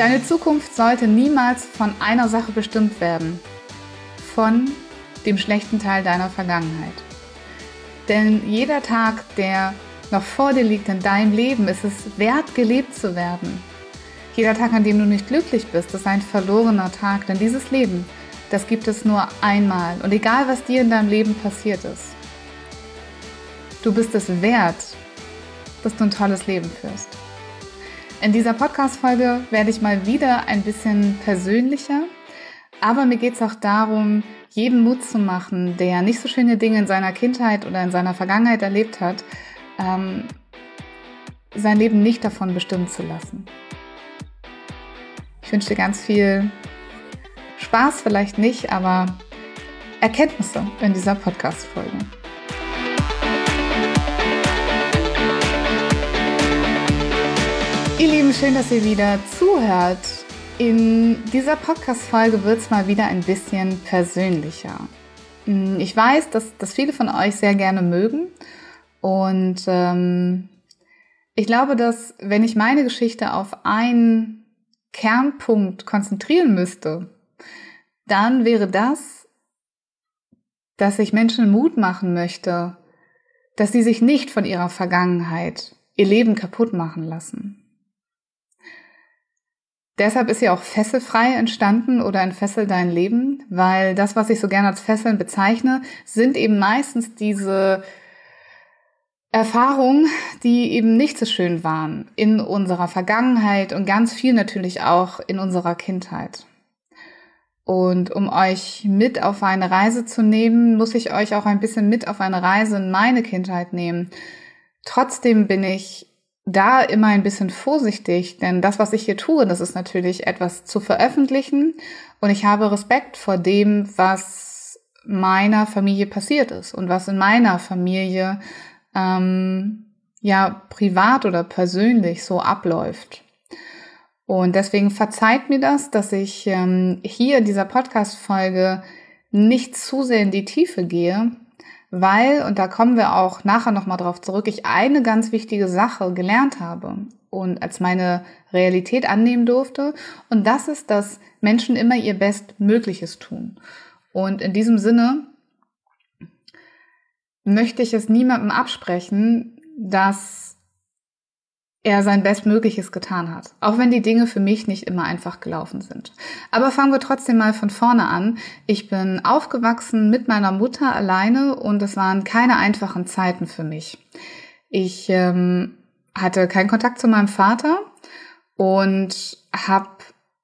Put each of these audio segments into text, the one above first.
Deine Zukunft sollte niemals von einer Sache bestimmt werden. Von dem schlechten Teil deiner Vergangenheit. Denn jeder Tag, der noch vor dir liegt in deinem Leben, ist es wert, gelebt zu werden. Jeder Tag, an dem du nicht glücklich bist, ist ein verlorener Tag. Denn dieses Leben, das gibt es nur einmal. Und egal, was dir in deinem Leben passiert ist, du bist es wert, dass du ein tolles Leben führst. In dieser Podcast-Folge werde ich mal wieder ein bisschen persönlicher, aber mir geht es auch darum, jedem Mut zu machen, der nicht so schöne Dinge in seiner Kindheit oder in seiner Vergangenheit erlebt hat, ähm, sein Leben nicht davon bestimmen zu lassen. Ich wünsche dir ganz viel Spaß, vielleicht nicht, aber Erkenntnisse in dieser Podcast-Folge. Ihr Lieben, schön, dass ihr wieder zuhört. In dieser Podcast-Folge wird es mal wieder ein bisschen persönlicher. Hm, ich weiß, dass, dass viele von euch sehr gerne mögen und ähm, ich glaube, dass wenn ich meine Geschichte auf einen Kernpunkt konzentrieren müsste, dann wäre das, dass ich Menschen Mut machen möchte, dass sie sich nicht von ihrer Vergangenheit ihr Leben kaputt machen lassen. Deshalb ist ja auch fesselfrei entstanden oder entfessel dein Leben, weil das, was ich so gerne als Fesseln bezeichne, sind eben meistens diese Erfahrungen, die eben nicht so schön waren in unserer Vergangenheit und ganz viel natürlich auch in unserer Kindheit. Und um euch mit auf eine Reise zu nehmen, muss ich euch auch ein bisschen mit auf eine Reise in meine Kindheit nehmen. Trotzdem bin ich da immer ein bisschen vorsichtig, denn das, was ich hier tue, das ist natürlich etwas zu veröffentlichen und ich habe Respekt vor dem, was meiner Familie passiert ist und was in meiner Familie ähm, ja privat oder persönlich so abläuft. Und deswegen verzeiht mir das, dass ich ähm, hier in dieser Podcast-Folge nicht zu sehr in die Tiefe gehe, weil, und da kommen wir auch nachher nochmal drauf zurück, ich eine ganz wichtige Sache gelernt habe und als meine Realität annehmen durfte. Und das ist, dass Menschen immer ihr Bestmögliches tun. Und in diesem Sinne möchte ich es niemandem absprechen, dass er sein Bestmögliches getan hat. Auch wenn die Dinge für mich nicht immer einfach gelaufen sind. Aber fangen wir trotzdem mal von vorne an. Ich bin aufgewachsen mit meiner Mutter alleine und es waren keine einfachen Zeiten für mich. Ich ähm, hatte keinen Kontakt zu meinem Vater und habe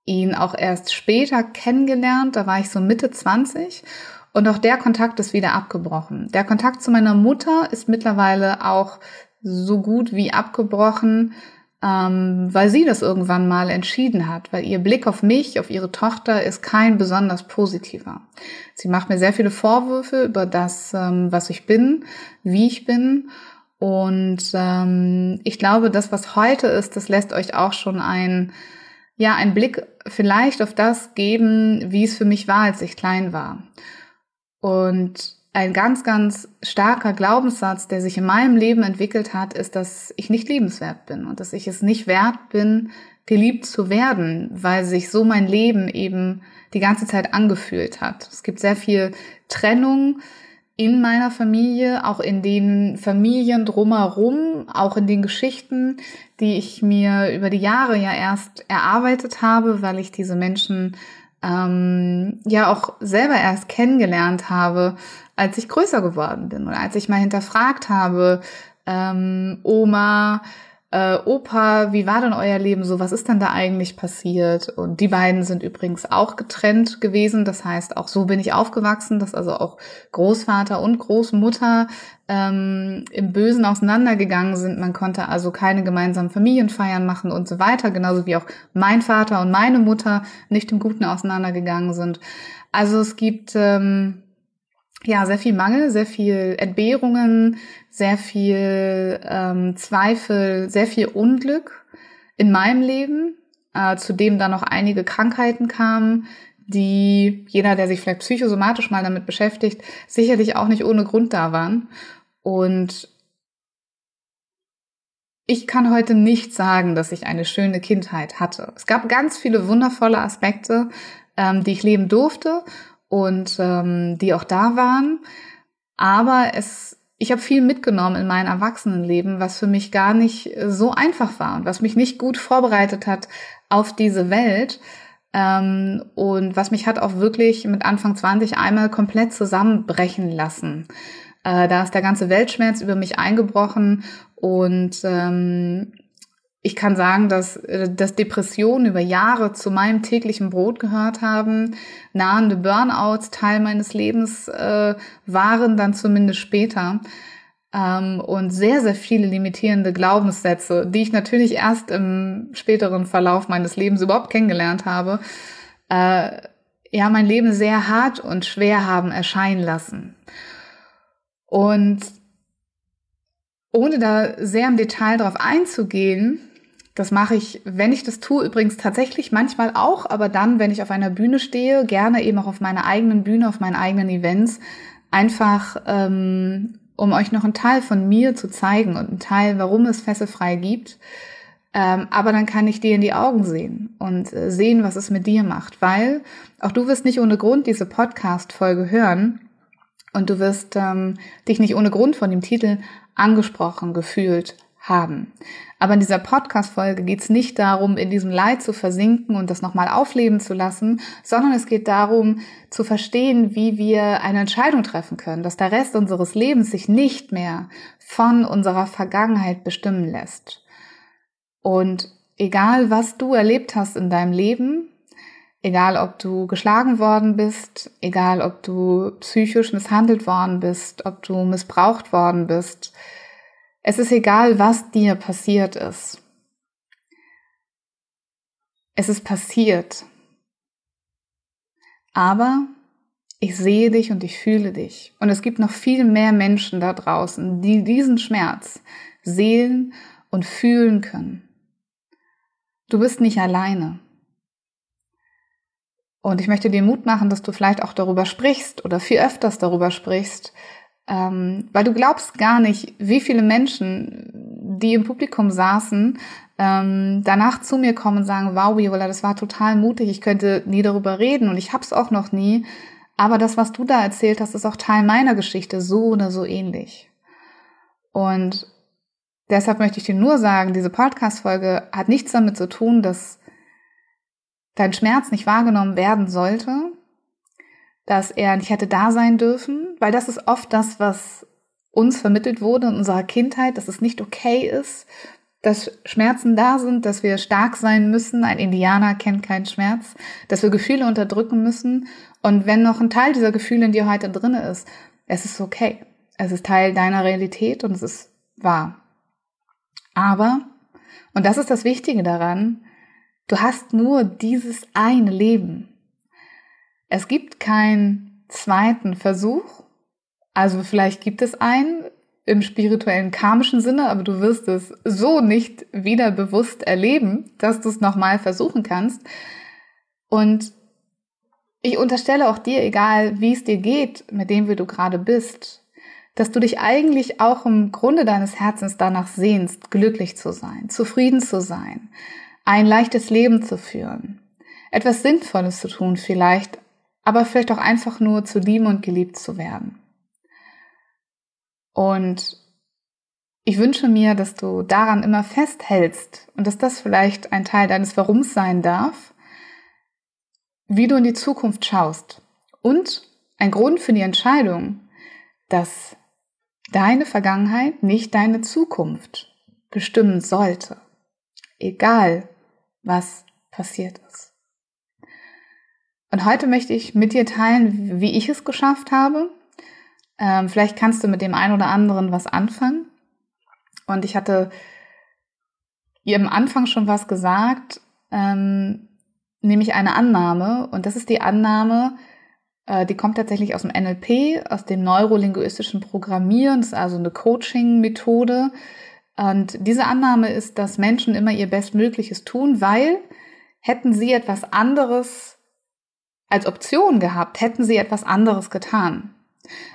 ihn auch erst später kennengelernt. Da war ich so Mitte 20 und auch der Kontakt ist wieder abgebrochen. Der Kontakt zu meiner Mutter ist mittlerweile auch so gut wie abgebrochen, ähm, weil sie das irgendwann mal entschieden hat, weil ihr Blick auf mich, auf ihre Tochter ist kein besonders positiver. Sie macht mir sehr viele Vorwürfe über das, ähm, was ich bin, wie ich bin. Und ähm, ich glaube, das, was heute ist, das lässt euch auch schon ein, ja, einen Blick vielleicht auf das geben, wie es für mich war, als ich klein war. Und ein ganz, ganz starker Glaubenssatz, der sich in meinem Leben entwickelt hat, ist, dass ich nicht liebenswert bin und dass ich es nicht wert bin, geliebt zu werden, weil sich so mein Leben eben die ganze Zeit angefühlt hat. Es gibt sehr viel Trennung in meiner Familie, auch in den Familien drumherum, auch in den Geschichten, die ich mir über die Jahre ja erst erarbeitet habe, weil ich diese Menschen ähm, ja auch selber erst kennengelernt habe, als ich größer geworden bin oder als ich mal hinterfragt habe, ähm, Oma, äh, Opa, wie war denn euer Leben so? Was ist denn da eigentlich passiert? Und die beiden sind übrigens auch getrennt gewesen. Das heißt, auch so bin ich aufgewachsen, dass also auch Großvater und Großmutter ähm, im Bösen auseinandergegangen sind. Man konnte also keine gemeinsamen Familienfeiern machen und so weiter. Genauso wie auch mein Vater und meine Mutter nicht im Guten auseinandergegangen sind. Also es gibt ähm, ja, sehr viel Mangel, sehr viel Entbehrungen, sehr viel ähm, Zweifel, sehr viel Unglück in meinem Leben, äh, zu dem dann noch einige Krankheiten kamen, die jeder, der sich vielleicht psychosomatisch mal damit beschäftigt, sicherlich auch nicht ohne Grund da waren. Und ich kann heute nicht sagen, dass ich eine schöne Kindheit hatte. Es gab ganz viele wundervolle Aspekte, ähm, die ich leben durfte und ähm, die auch da waren. Aber es, ich habe viel mitgenommen in mein Erwachsenenleben, was für mich gar nicht so einfach war und was mich nicht gut vorbereitet hat auf diese Welt. Ähm, und was mich hat auch wirklich mit Anfang 20 einmal komplett zusammenbrechen lassen. Äh, da ist der ganze Weltschmerz über mich eingebrochen und ähm, ich kann sagen, dass, äh, dass Depressionen über Jahre zu meinem täglichen Brot gehört haben, nahende Burnouts Teil meines Lebens äh, waren, dann zumindest später. Ähm, und sehr, sehr viele limitierende Glaubenssätze, die ich natürlich erst im späteren Verlauf meines Lebens überhaupt kennengelernt habe, äh, ja, mein Leben sehr hart und schwer haben erscheinen lassen. Und ohne da sehr im Detail drauf einzugehen, das mache ich, wenn ich das tue, übrigens tatsächlich manchmal auch, aber dann, wenn ich auf einer Bühne stehe, gerne eben auch auf meiner eigenen Bühne, auf meinen eigenen Events, einfach ähm, um euch noch einen Teil von mir zu zeigen und einen Teil, warum es Fesselfrei gibt. Ähm, aber dann kann ich dir in die Augen sehen und äh, sehen, was es mit dir macht, weil auch du wirst nicht ohne Grund diese Podcast-Folge hören und du wirst ähm, dich nicht ohne Grund von dem Titel angesprochen gefühlt haben. Aber in dieser Podcast-Folge geht es nicht darum, in diesem Leid zu versinken und das nochmal aufleben zu lassen, sondern es geht darum, zu verstehen, wie wir eine Entscheidung treffen können, dass der Rest unseres Lebens sich nicht mehr von unserer Vergangenheit bestimmen lässt. Und egal, was du erlebt hast in deinem Leben, egal ob du geschlagen worden bist, egal ob du psychisch misshandelt worden bist, ob du missbraucht worden bist, es ist egal, was dir passiert ist. Es ist passiert. Aber ich sehe dich und ich fühle dich. Und es gibt noch viel mehr Menschen da draußen, die diesen Schmerz sehen und fühlen können. Du bist nicht alleine. Und ich möchte dir Mut machen, dass du vielleicht auch darüber sprichst oder viel öfters darüber sprichst, ähm, weil du glaubst gar nicht, wie viele Menschen, die im Publikum saßen, ähm, danach zu mir kommen und sagen, wow, Viola, das war total mutig, ich könnte nie darüber reden und ich hab's auch noch nie. Aber das, was du da erzählt hast, ist auch Teil meiner Geschichte, so oder so ähnlich. Und deshalb möchte ich dir nur sagen, diese Podcast-Folge hat nichts damit zu tun, dass dein Schmerz nicht wahrgenommen werden sollte, dass er nicht hätte da sein dürfen, weil das ist oft das, was uns vermittelt wurde in unserer Kindheit, dass es nicht okay ist, dass Schmerzen da sind, dass wir stark sein müssen. Ein Indianer kennt keinen Schmerz, dass wir Gefühle unterdrücken müssen. Und wenn noch ein Teil dieser Gefühle in dir heute drin ist, es ist okay. Es ist Teil deiner Realität und es ist wahr. Aber, und das ist das Wichtige daran, du hast nur dieses eine Leben. Es gibt keinen zweiten Versuch. Also vielleicht gibt es einen im spirituellen karmischen Sinne, aber du wirst es so nicht wieder bewusst erleben, dass du es nochmal versuchen kannst. Und ich unterstelle auch dir, egal wie es dir geht, mit dem wie du gerade bist, dass du dich eigentlich auch im Grunde deines Herzens danach sehnst, glücklich zu sein, zufrieden zu sein, ein leichtes Leben zu führen, etwas Sinnvolles zu tun, vielleicht aber vielleicht auch einfach nur zu lieben und geliebt zu werden. Und ich wünsche mir, dass du daran immer festhältst und dass das vielleicht ein Teil deines Warums sein darf, wie du in die Zukunft schaust. Und ein Grund für die Entscheidung, dass deine Vergangenheit nicht deine Zukunft bestimmen sollte. Egal, was passiert ist. Und heute möchte ich mit dir teilen, wie ich es geschafft habe. Ähm, vielleicht kannst du mit dem einen oder anderen was anfangen. Und ich hatte ihr am Anfang schon was gesagt, ähm, nämlich eine Annahme. Und das ist die Annahme, äh, die kommt tatsächlich aus dem NLP, aus dem neurolinguistischen Programmieren. Das ist also eine Coaching-Methode. Und diese Annahme ist, dass Menschen immer ihr Bestmögliches tun, weil hätten sie etwas anderes als Option gehabt, hätten sie etwas anderes getan.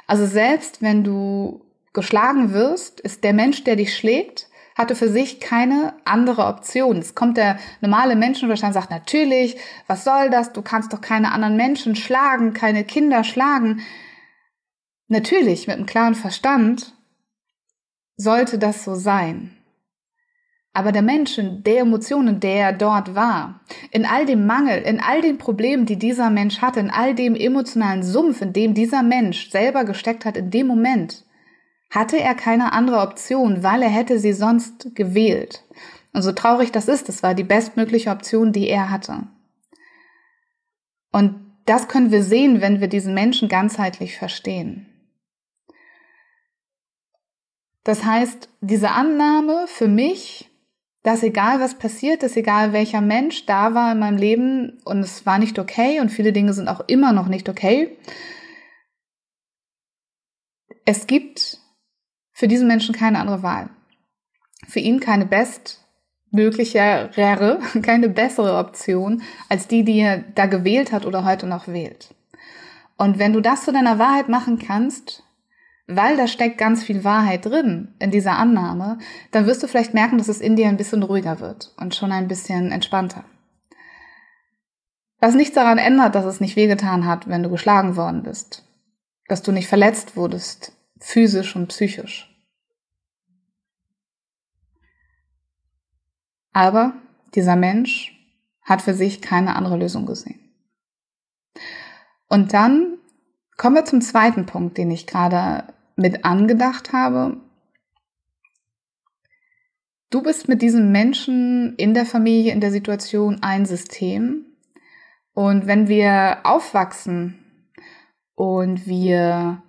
Also selbst wenn du geschlagen wirst, ist der Mensch, der dich schlägt, hatte für sich keine andere Option. Es kommt der normale Menschenverstand sagt, natürlich, was soll das? Du kannst doch keine anderen Menschen schlagen, keine Kinder schlagen. Natürlich, mit einem klaren Verstand sollte das so sein. Aber der Mensch, in der Emotionen, der dort war, in all dem Mangel, in all den Problemen, die dieser Mensch hatte, in all dem emotionalen Sumpf, in dem dieser Mensch selber gesteckt hat, in dem Moment, hatte er keine andere Option, weil er hätte sie sonst gewählt. Und so traurig das ist, das war die bestmögliche Option, die er hatte. Und das können wir sehen, wenn wir diesen Menschen ganzheitlich verstehen. Das heißt, diese Annahme für mich, dass egal was passiert ist, egal welcher Mensch da war in meinem Leben und es war nicht okay und viele Dinge sind auch immer noch nicht okay, es gibt für diesen Menschen keine andere Wahl. Für ihn keine bestmöglichere, keine bessere Option als die, die er da gewählt hat oder heute noch wählt. Und wenn du das zu deiner Wahrheit machen kannst, weil da steckt ganz viel Wahrheit drin in dieser Annahme, dann wirst du vielleicht merken, dass es in dir ein bisschen ruhiger wird und schon ein bisschen entspannter. Was nichts daran ändert, dass es nicht wehgetan hat, wenn du geschlagen worden bist, dass du nicht verletzt wurdest, physisch und psychisch. Aber dieser Mensch hat für sich keine andere Lösung gesehen. Und dann kommen wir zum zweiten Punkt, den ich gerade mit angedacht habe. Du bist mit diesem Menschen in der Familie, in der Situation ein System. Und wenn wir aufwachsen und wir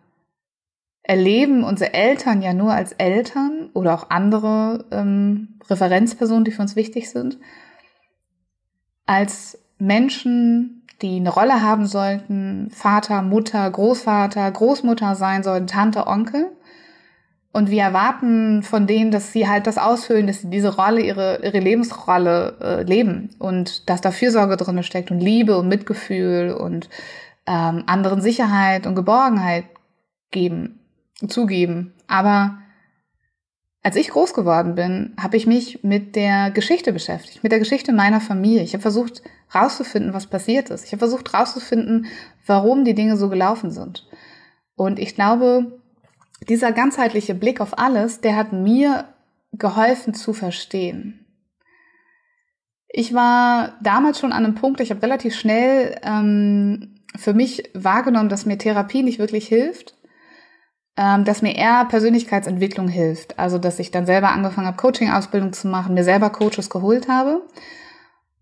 erleben unsere Eltern ja nur als Eltern oder auch andere ähm, Referenzpersonen, die für uns wichtig sind, als Menschen, die eine Rolle haben sollten, Vater, Mutter, Großvater, Großmutter sein sollten, Tante, Onkel. Und wir erwarten von denen, dass sie halt das ausfüllen, dass sie diese Rolle, ihre, ihre Lebensrolle äh, leben und dass da Fürsorge drin steckt und Liebe und Mitgefühl und ähm, anderen Sicherheit und Geborgenheit geben zugeben. Aber als ich groß geworden bin, habe ich mich mit der Geschichte beschäftigt, mit der Geschichte meiner Familie. Ich habe versucht rauszufinden, was passiert ist. Ich habe versucht rauszufinden, warum die Dinge so gelaufen sind. Und ich glaube, dieser ganzheitliche Blick auf alles, der hat mir geholfen zu verstehen. Ich war damals schon an einem Punkt, ich habe relativ schnell ähm, für mich wahrgenommen, dass mir Therapie nicht wirklich hilft ähm, dass mir eher Persönlichkeitsentwicklung hilft. Also, dass ich dann selber angefangen habe, Coaching-Ausbildung zu machen, mir selber Coaches geholt habe.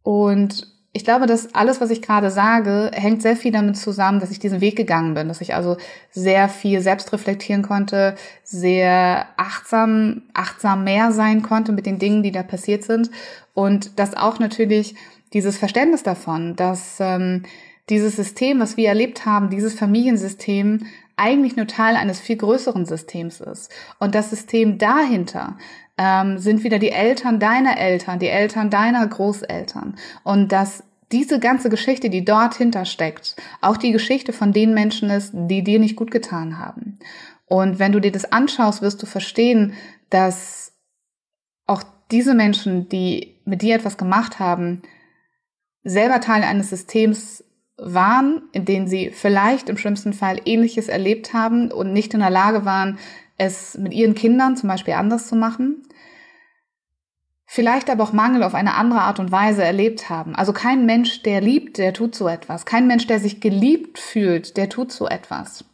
Und ich glaube, dass alles, was ich gerade sage, hängt sehr viel damit zusammen, dass ich diesen Weg gegangen bin, dass ich also sehr viel selbst reflektieren konnte, sehr achtsam, achtsam mehr sein konnte mit den Dingen, die da passiert sind und dass auch natürlich dieses Verständnis davon, dass ähm, dieses System, was wir erlebt haben, dieses Familiensystem eigentlich nur Teil eines viel größeren Systems ist. Und das System dahinter ähm, sind wieder die Eltern deiner Eltern, die Eltern deiner Großeltern. Und dass diese ganze Geschichte, die dort hintersteckt, auch die Geschichte von den Menschen ist, die dir nicht gut getan haben. Und wenn du dir das anschaust, wirst du verstehen, dass auch diese Menschen, die mit dir etwas gemacht haben, selber Teil eines Systems waren, in denen sie vielleicht im schlimmsten Fall Ähnliches erlebt haben und nicht in der Lage waren, es mit ihren Kindern zum Beispiel anders zu machen. Vielleicht aber auch Mangel auf eine andere Art und Weise erlebt haben. Also kein Mensch, der liebt, der tut so etwas. Kein Mensch, der sich geliebt fühlt, der tut so etwas.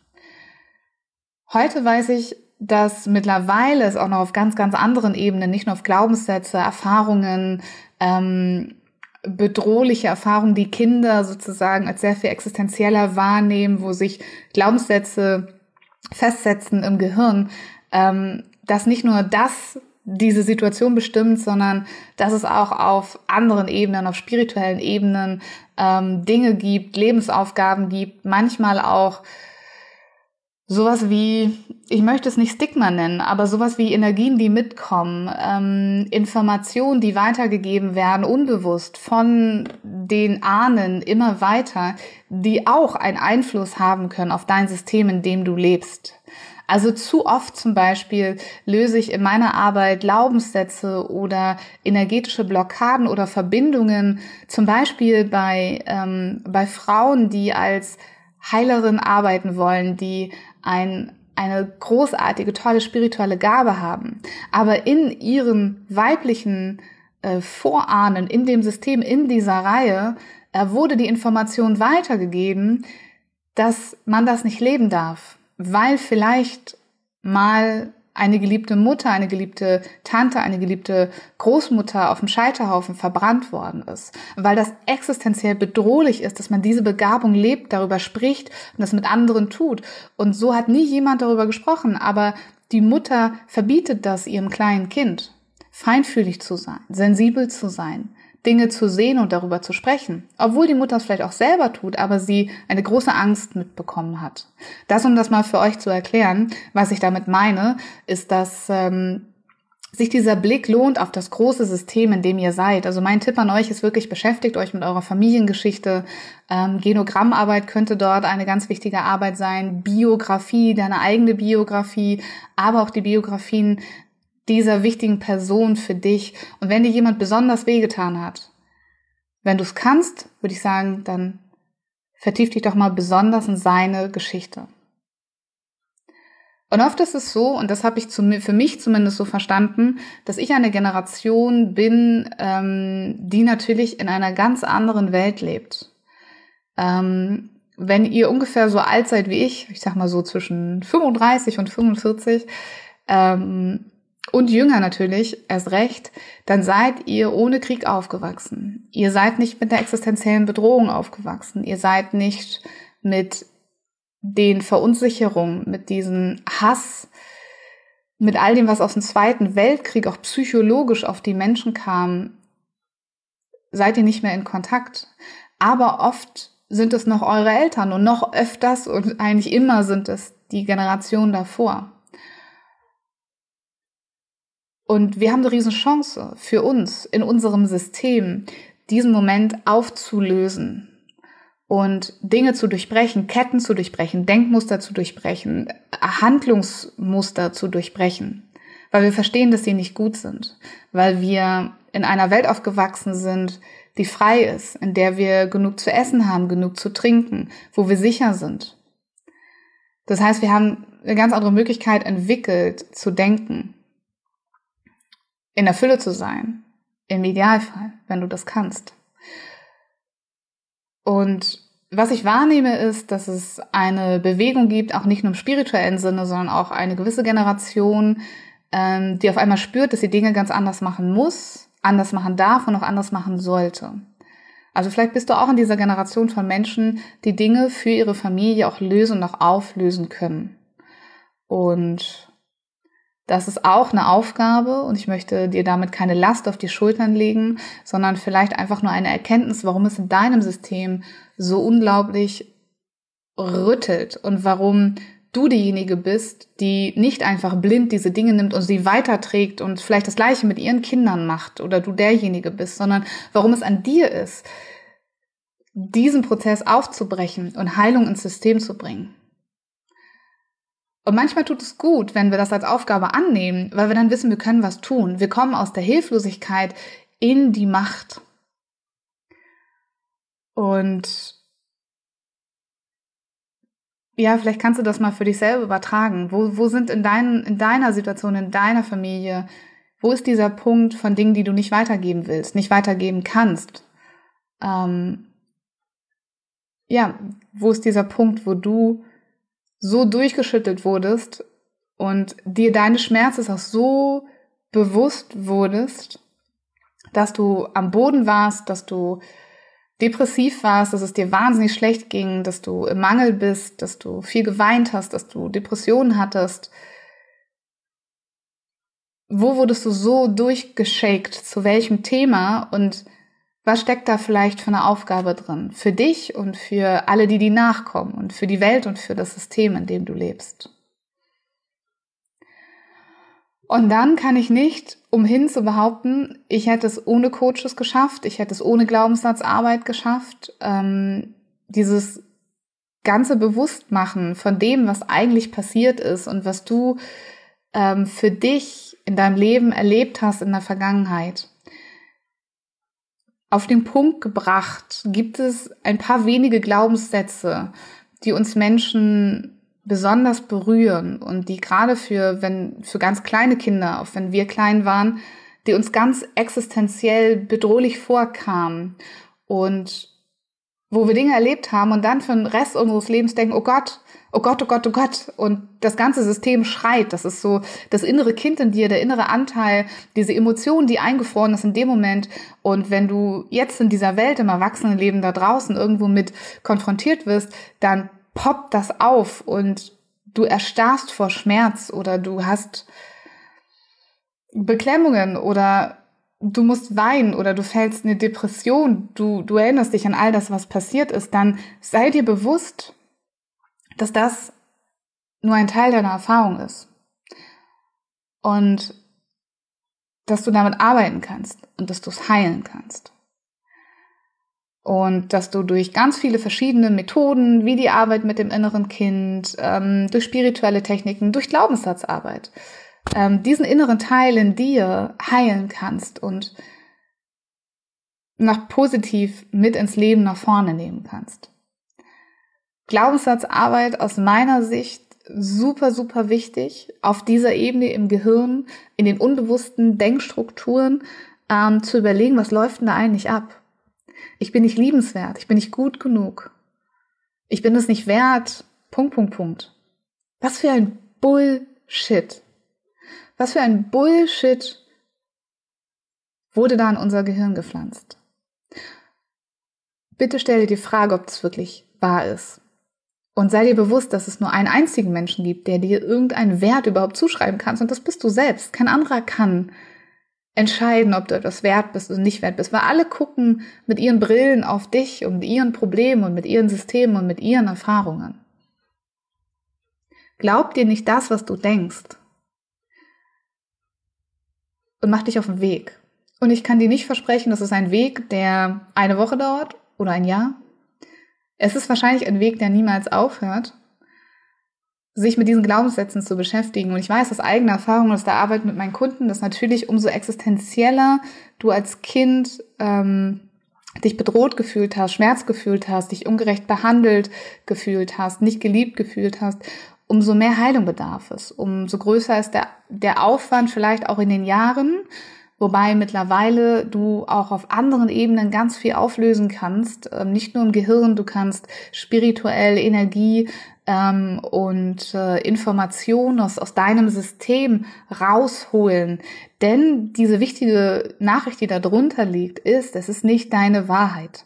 Heute weiß ich, dass mittlerweile es auch noch auf ganz, ganz anderen Ebenen, nicht nur auf Glaubenssätze, Erfahrungen, ähm, bedrohliche Erfahrungen, die Kinder sozusagen als sehr viel existenzieller wahrnehmen, wo sich Glaubenssätze festsetzen im Gehirn, ähm, dass nicht nur das diese Situation bestimmt, sondern dass es auch auf anderen Ebenen, auf spirituellen Ebenen ähm, Dinge gibt, Lebensaufgaben gibt, manchmal auch sowas wie, ich möchte es nicht Stigma nennen, aber sowas wie Energien, die mitkommen, ähm, Informationen, die weitergegeben werden, unbewusst von den Ahnen immer weiter, die auch einen Einfluss haben können auf dein System, in dem du lebst. Also zu oft zum Beispiel löse ich in meiner Arbeit Glaubenssätze oder energetische Blockaden oder Verbindungen, zum Beispiel bei, ähm, bei Frauen, die als Heilerin arbeiten wollen, die ein, eine großartige, tolle spirituelle Gabe haben, aber in ihren weiblichen äh, Vorahnen, in dem System, in dieser Reihe, äh, wurde die Information weitergegeben, dass man das nicht leben darf, weil vielleicht mal eine geliebte Mutter, eine geliebte Tante, eine geliebte Großmutter auf dem Scheiterhaufen verbrannt worden ist, weil das existenziell bedrohlich ist, dass man diese Begabung lebt, darüber spricht und das mit anderen tut. Und so hat nie jemand darüber gesprochen, aber die Mutter verbietet das ihrem kleinen Kind, feinfühlig zu sein, sensibel zu sein, Dinge zu sehen und darüber zu sprechen. Obwohl die Mutter es vielleicht auch selber tut, aber sie eine große Angst mitbekommen hat. Das, um das mal für euch zu erklären, was ich damit meine, ist, dass ähm, sich dieser Blick lohnt auf das große System, in dem ihr seid. Also mein Tipp an euch ist wirklich, beschäftigt euch mit eurer Familiengeschichte. Ähm, Genogrammarbeit könnte dort eine ganz wichtige Arbeit sein. Biografie, deine eigene Biografie, aber auch die Biografien dieser wichtigen Person für dich. Und wenn dir jemand besonders wehgetan hat, wenn du es kannst, würde ich sagen, dann vertief dich doch mal besonders in seine Geschichte. Und oft ist es so, und das habe ich für mich zumindest so verstanden, dass ich eine Generation bin, ähm, die natürlich in einer ganz anderen Welt lebt. Ähm, wenn ihr ungefähr so alt seid wie ich, ich sag mal so zwischen 35 und 45, ähm, und jünger natürlich, erst recht, dann seid ihr ohne Krieg aufgewachsen. Ihr seid nicht mit der existenziellen Bedrohung aufgewachsen. Ihr seid nicht mit den Verunsicherungen, mit diesem Hass, mit all dem, was aus dem Zweiten Weltkrieg auch psychologisch auf die Menschen kam, seid ihr nicht mehr in Kontakt. Aber oft sind es noch eure Eltern und noch öfters und eigentlich immer sind es die Generationen davor. Und wir haben eine riesen Chance für uns in unserem System, diesen Moment aufzulösen und Dinge zu durchbrechen, Ketten zu durchbrechen, Denkmuster zu durchbrechen, Handlungsmuster zu durchbrechen, weil wir verstehen, dass sie nicht gut sind, weil wir in einer Welt aufgewachsen sind, die frei ist, in der wir genug zu essen haben, genug zu trinken, wo wir sicher sind. Das heißt, wir haben eine ganz andere Möglichkeit entwickelt zu denken in der Fülle zu sein. Im Idealfall, wenn du das kannst. Und was ich wahrnehme, ist, dass es eine Bewegung gibt, auch nicht nur im spirituellen Sinne, sondern auch eine gewisse Generation, ähm, die auf einmal spürt, dass sie Dinge ganz anders machen muss, anders machen darf und auch anders machen sollte. Also vielleicht bist du auch in dieser Generation von Menschen, die Dinge für ihre Familie auch lösen und auch auflösen können. Und das ist auch eine Aufgabe und ich möchte dir damit keine Last auf die Schultern legen, sondern vielleicht einfach nur eine Erkenntnis, warum es in deinem System so unglaublich rüttelt und warum du diejenige bist, die nicht einfach blind diese Dinge nimmt und sie weiterträgt und vielleicht das gleiche mit ihren Kindern macht oder du derjenige bist, sondern warum es an dir ist, diesen Prozess aufzubrechen und Heilung ins System zu bringen. Und manchmal tut es gut, wenn wir das als Aufgabe annehmen, weil wir dann wissen, wir können was tun. Wir kommen aus der Hilflosigkeit in die Macht. Und ja, vielleicht kannst du das mal für dich selber übertragen. Wo, wo sind in, dein, in deiner Situation, in deiner Familie, wo ist dieser Punkt von Dingen, die du nicht weitergeben willst, nicht weitergeben kannst? Ähm, ja, wo ist dieser Punkt, wo du so durchgeschüttelt wurdest und dir deine Schmerzen auch so bewusst wurdest, dass du am Boden warst, dass du depressiv warst, dass es dir wahnsinnig schlecht ging, dass du im Mangel bist, dass du viel geweint hast, dass du Depressionen hattest. Wo wurdest du so durchgeschakt? Zu welchem Thema? Und was steckt da vielleicht für eine Aufgabe drin? Für dich und für alle, die die nachkommen und für die Welt und für das System, in dem du lebst. Und dann kann ich nicht umhin zu behaupten, ich hätte es ohne Coaches geschafft, ich hätte es ohne Glaubenssatzarbeit geschafft. Ähm, dieses ganze Bewusstmachen von dem, was eigentlich passiert ist und was du ähm, für dich in deinem Leben erlebt hast in der Vergangenheit. Auf den Punkt gebracht gibt es ein paar wenige Glaubenssätze, die uns Menschen besonders berühren und die gerade für, wenn, für ganz kleine Kinder, auch wenn wir klein waren, die uns ganz existenziell bedrohlich vorkamen. Und wo wir Dinge erlebt haben und dann für den Rest unseres Lebens denken, oh Gott, oh Gott, oh Gott, oh Gott. Und das ganze System schreit. Das ist so das innere Kind in dir, der innere Anteil, diese Emotion, die eingefroren ist in dem Moment. Und wenn du jetzt in dieser Welt im Erwachsenenleben da draußen irgendwo mit konfrontiert wirst, dann poppt das auf und du erstarrst vor Schmerz oder du hast Beklemmungen oder du musst weinen oder du fällst in eine Depression, du, du erinnerst dich an all das, was passiert ist, dann sei dir bewusst, dass das nur ein Teil deiner Erfahrung ist. Und dass du damit arbeiten kannst und dass du es heilen kannst und dass du durch ganz viele verschiedene Methoden, wie die Arbeit mit dem inneren Kind, ähm, durch spirituelle Techniken, durch Glaubenssatzarbeit, ähm, diesen inneren Teil in dir heilen kannst und nach positiv mit ins Leben nach vorne nehmen kannst. Glaubenssatzarbeit aus meiner Sicht super, super wichtig auf dieser Ebene im Gehirn, in den unbewussten Denkstrukturen ähm, zu überlegen, was läuft denn da eigentlich ab? Ich bin nicht liebenswert. Ich bin nicht gut genug. Ich bin es nicht wert. Punkt, Punkt, Punkt. Was für ein Bullshit. Was für ein Bullshit wurde da in unser Gehirn gepflanzt. Bitte stell dir die Frage, ob das wirklich wahr ist. Und sei dir bewusst, dass es nur einen einzigen Menschen gibt, der dir irgendeinen Wert überhaupt zuschreiben kannst. Und das bist du selbst. Kein anderer kann entscheiden, ob du etwas wert bist oder nicht wert bist, weil alle gucken mit ihren Brillen auf dich und mit ihren Problemen und mit ihren Systemen und mit ihren Erfahrungen. Glaub dir nicht das, was du denkst. Und mach dich auf den Weg. Und ich kann dir nicht versprechen, das ist ein Weg, der eine Woche dauert oder ein Jahr. Es ist wahrscheinlich ein Weg, der niemals aufhört sich mit diesen Glaubenssätzen zu beschäftigen. Und ich weiß aus eigener Erfahrung aus der Arbeit mit meinen Kunden, dass natürlich umso existenzieller du als Kind ähm, dich bedroht gefühlt hast, Schmerz gefühlt hast, dich ungerecht behandelt gefühlt hast, nicht geliebt gefühlt hast, umso mehr Heilung bedarf es. Umso größer ist der, der Aufwand vielleicht auch in den Jahren, wobei mittlerweile du auch auf anderen Ebenen ganz viel auflösen kannst, ähm, nicht nur im Gehirn, du kannst spirituell Energie ähm, und äh, Informationen aus, aus deinem System rausholen. Denn diese wichtige Nachricht, die da drunter liegt, ist, es ist nicht deine Wahrheit.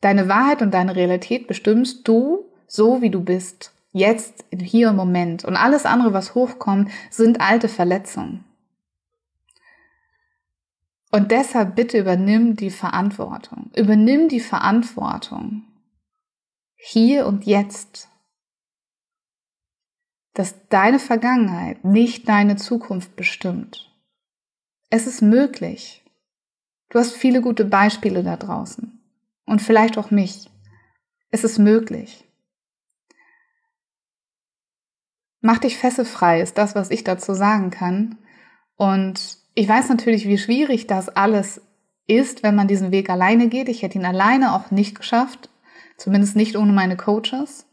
Deine Wahrheit und deine Realität bestimmst du so, wie du bist. Jetzt, hier im Moment. Und alles andere, was hochkommt, sind alte Verletzungen. Und deshalb bitte übernimm die Verantwortung. Übernimm die Verantwortung hier und jetzt, dass deine Vergangenheit nicht deine Zukunft bestimmt. Es ist möglich. Du hast viele gute Beispiele da draußen und vielleicht auch mich. Es ist möglich. Mach dich fesselfrei, ist das, was ich dazu sagen kann. Und ich weiß natürlich, wie schwierig das alles ist, wenn man diesen Weg alleine geht. Ich hätte ihn alleine auch nicht geschafft. Zumindest nicht ohne meine Coaches,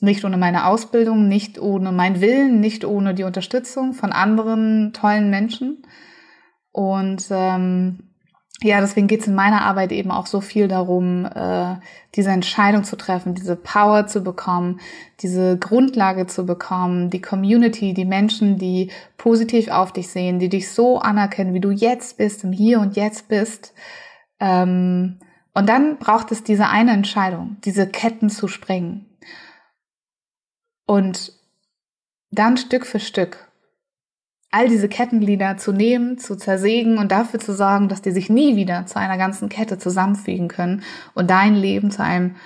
nicht ohne meine Ausbildung, nicht ohne mein Willen, nicht ohne die Unterstützung von anderen tollen Menschen. Und ähm, ja, deswegen geht es in meiner Arbeit eben auch so viel darum, äh, diese Entscheidung zu treffen, diese Power zu bekommen, diese Grundlage zu bekommen, die Community, die Menschen, die positiv auf dich sehen, die dich so anerkennen, wie du jetzt bist, im Hier und Jetzt bist. Ähm, und dann braucht es diese eine Entscheidung, diese Ketten zu sprengen. Und dann Stück für Stück all diese Kettenglieder zu nehmen, zu zersägen und dafür zu sorgen, dass die sich nie wieder zu einer ganzen Kette zusammenfügen können und dein Leben zu einem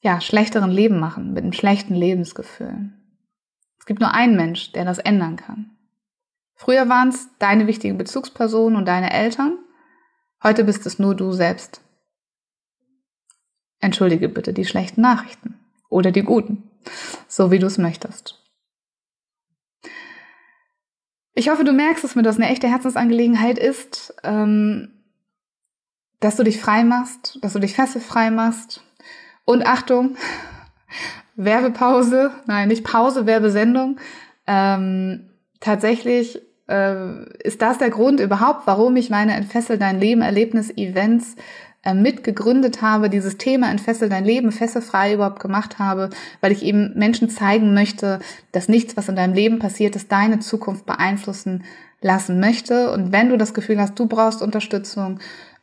ja, schlechteren Leben machen, mit einem schlechten Lebensgefühl. Es gibt nur einen Mensch, der das ändern kann. Früher waren es deine wichtigen Bezugspersonen und deine Eltern. Heute bist es nur du selbst. Entschuldige bitte die schlechten Nachrichten oder die guten, so wie du es möchtest. Ich hoffe, du merkst, dass mir das eine echte Herzensangelegenheit ist, ähm, dass du dich frei machst, dass du dich fesselfrei machst. Und Achtung, Werbepause, nein, nicht Pause, Werbesendung. Ähm, tatsächlich äh, ist das der Grund überhaupt, warum ich meine Entfessel dein Leben Erlebnis-Events äh, mitgegründet habe, dieses Thema Entfessel dein Leben fesselfrei überhaupt gemacht habe, weil ich eben Menschen zeigen möchte, dass nichts, was in deinem Leben passiert ist, deine Zukunft beeinflussen lassen möchte. Und wenn du das Gefühl hast, du brauchst Unterstützung,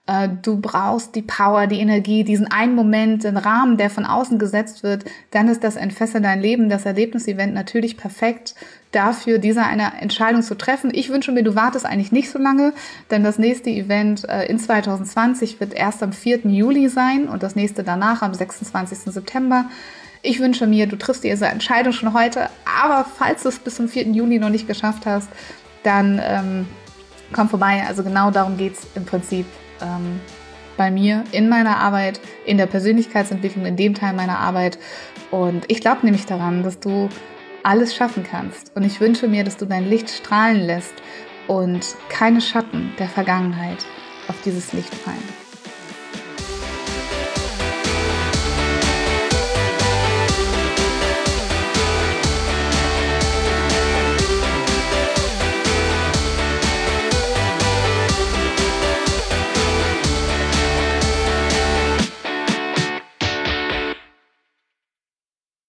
äh, du brauchst die Power, die Energie, diesen einen Moment, den Rahmen, der von außen gesetzt wird, dann ist das Entfessel dein Leben, das Erlebnisevent natürlich perfekt dafür, diese eine Entscheidung zu treffen. Ich wünsche mir, du wartest eigentlich nicht so lange, denn das nächste Event äh, in 2020 wird erst am 4. Juli sein und das nächste danach am 26. September. Ich wünsche mir, du triffst diese Entscheidung schon heute, aber falls du es bis zum 4. Juli noch nicht geschafft hast, dann ähm, komm vorbei. Also genau darum geht es im Prinzip ähm, bei mir in meiner Arbeit, in der Persönlichkeitsentwicklung, in dem Teil meiner Arbeit. Und ich glaube nämlich daran, dass du alles schaffen kannst. Und ich wünsche mir, dass du dein Licht strahlen lässt und keine Schatten der Vergangenheit auf dieses Licht fallen.